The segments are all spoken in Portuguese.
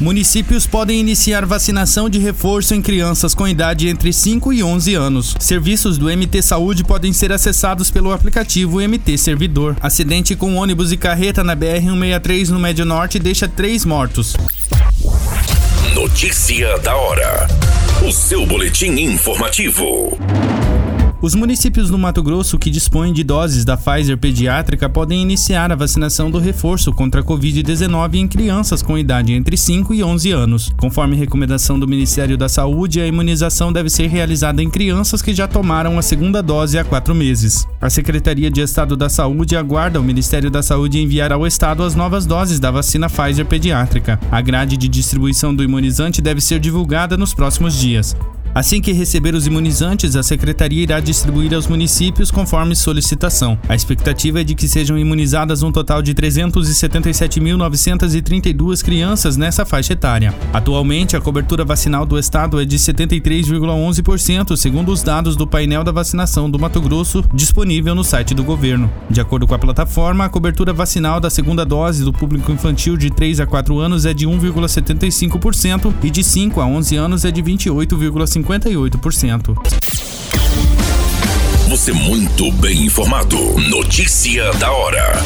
Municípios podem iniciar vacinação de reforço em crianças com idade entre 5 e 11 anos. Serviços do MT Saúde podem ser acessados pelo aplicativo MT Servidor. Acidente com ônibus e carreta na BR-163 no Médio Norte deixa três mortos. Notícia da hora. O seu boletim informativo. Os municípios do Mato Grosso que dispõem de doses da Pfizer pediátrica podem iniciar a vacinação do reforço contra a Covid-19 em crianças com idade entre 5 e 11 anos. Conforme recomendação do Ministério da Saúde, a imunização deve ser realizada em crianças que já tomaram a segunda dose há quatro meses. A Secretaria de Estado da Saúde aguarda o Ministério da Saúde enviar ao Estado as novas doses da vacina Pfizer pediátrica. A grade de distribuição do imunizante deve ser divulgada nos próximos dias. Assim que receber os imunizantes, a secretaria irá distribuir aos municípios conforme solicitação. A expectativa é de que sejam imunizadas um total de 377.932 crianças nessa faixa etária. Atualmente, a cobertura vacinal do estado é de 73,11%, segundo os dados do painel da vacinação do Mato Grosso, disponível no site do governo. De acordo com a plataforma, a cobertura vacinal da segunda dose do público infantil de 3 a 4 anos é de 1,75% e de 5 a 11 anos é de 28,5%. 58%. Você muito bem informado. Notícia da hora.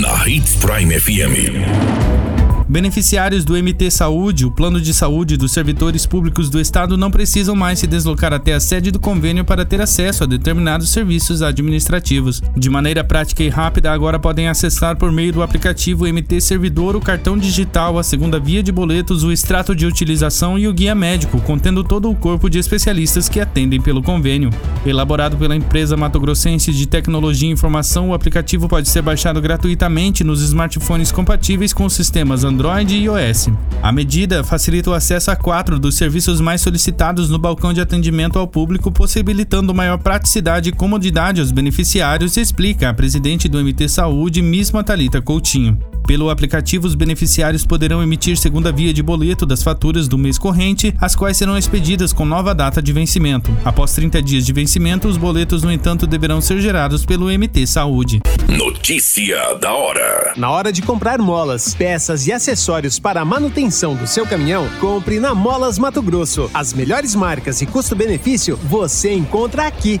Na Hits Prime FM. Beneficiários do MT Saúde, o plano de saúde dos servidores públicos do Estado, não precisam mais se deslocar até a sede do convênio para ter acesso a determinados serviços administrativos. De maneira prática e rápida, agora podem acessar por meio do aplicativo MT Servidor o cartão digital, a segunda via de boletos, o extrato de utilização e o guia médico, contendo todo o corpo de especialistas que atendem pelo convênio. Elaborado pela empresa Mato Grossense de Tecnologia e Informação, o aplicativo pode ser baixado gratuitamente nos smartphones compatíveis com sistemas Android Android e iOS. A medida facilita o acesso a quatro dos serviços mais solicitados no balcão de atendimento ao público, possibilitando maior praticidade e comodidade aos beneficiários, explica a presidente do MT Saúde, Misma Talita Coutinho. Pelo aplicativo, os beneficiários poderão emitir segunda via de boleto das faturas do mês corrente, as quais serão expedidas com nova data de vencimento. Após 30 dias de vencimento, os boletos, no entanto, deverão ser gerados pelo MT Saúde. Notícia da hora. Na hora de comprar molas, peças e acessórios para a manutenção do seu caminhão, compre na Molas Mato Grosso. As melhores marcas e custo-benefício você encontra aqui.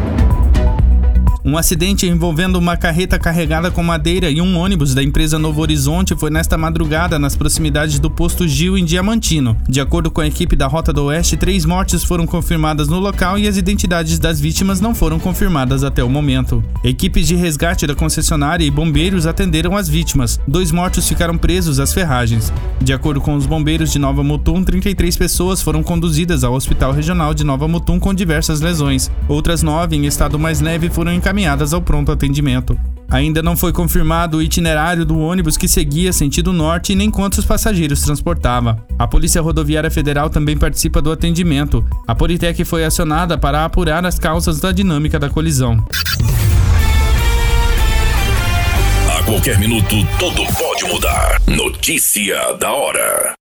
Um acidente envolvendo uma carreta carregada com madeira e um ônibus da empresa Novo Horizonte foi nesta madrugada nas proximidades do posto Gil em Diamantino. De acordo com a equipe da Rota do Oeste, três mortes foram confirmadas no local e as identidades das vítimas não foram confirmadas até o momento. Equipes de resgate da concessionária e bombeiros atenderam as vítimas. Dois mortos ficaram presos às ferragens. De acordo com os bombeiros de Nova Mutum, 33 pessoas foram conduzidas ao Hospital Regional de Nova Mutum com diversas lesões. Outras nove, em estado mais leve, foram encaminhadas encaminhadas ao pronto atendimento. Ainda não foi confirmado o itinerário do ônibus que seguia sentido norte e nem quantos passageiros transportava. A Polícia Rodoviária Federal também participa do atendimento. A Politec foi acionada para apurar as causas da dinâmica da colisão. A qualquer minuto, tudo pode mudar. Notícia da hora.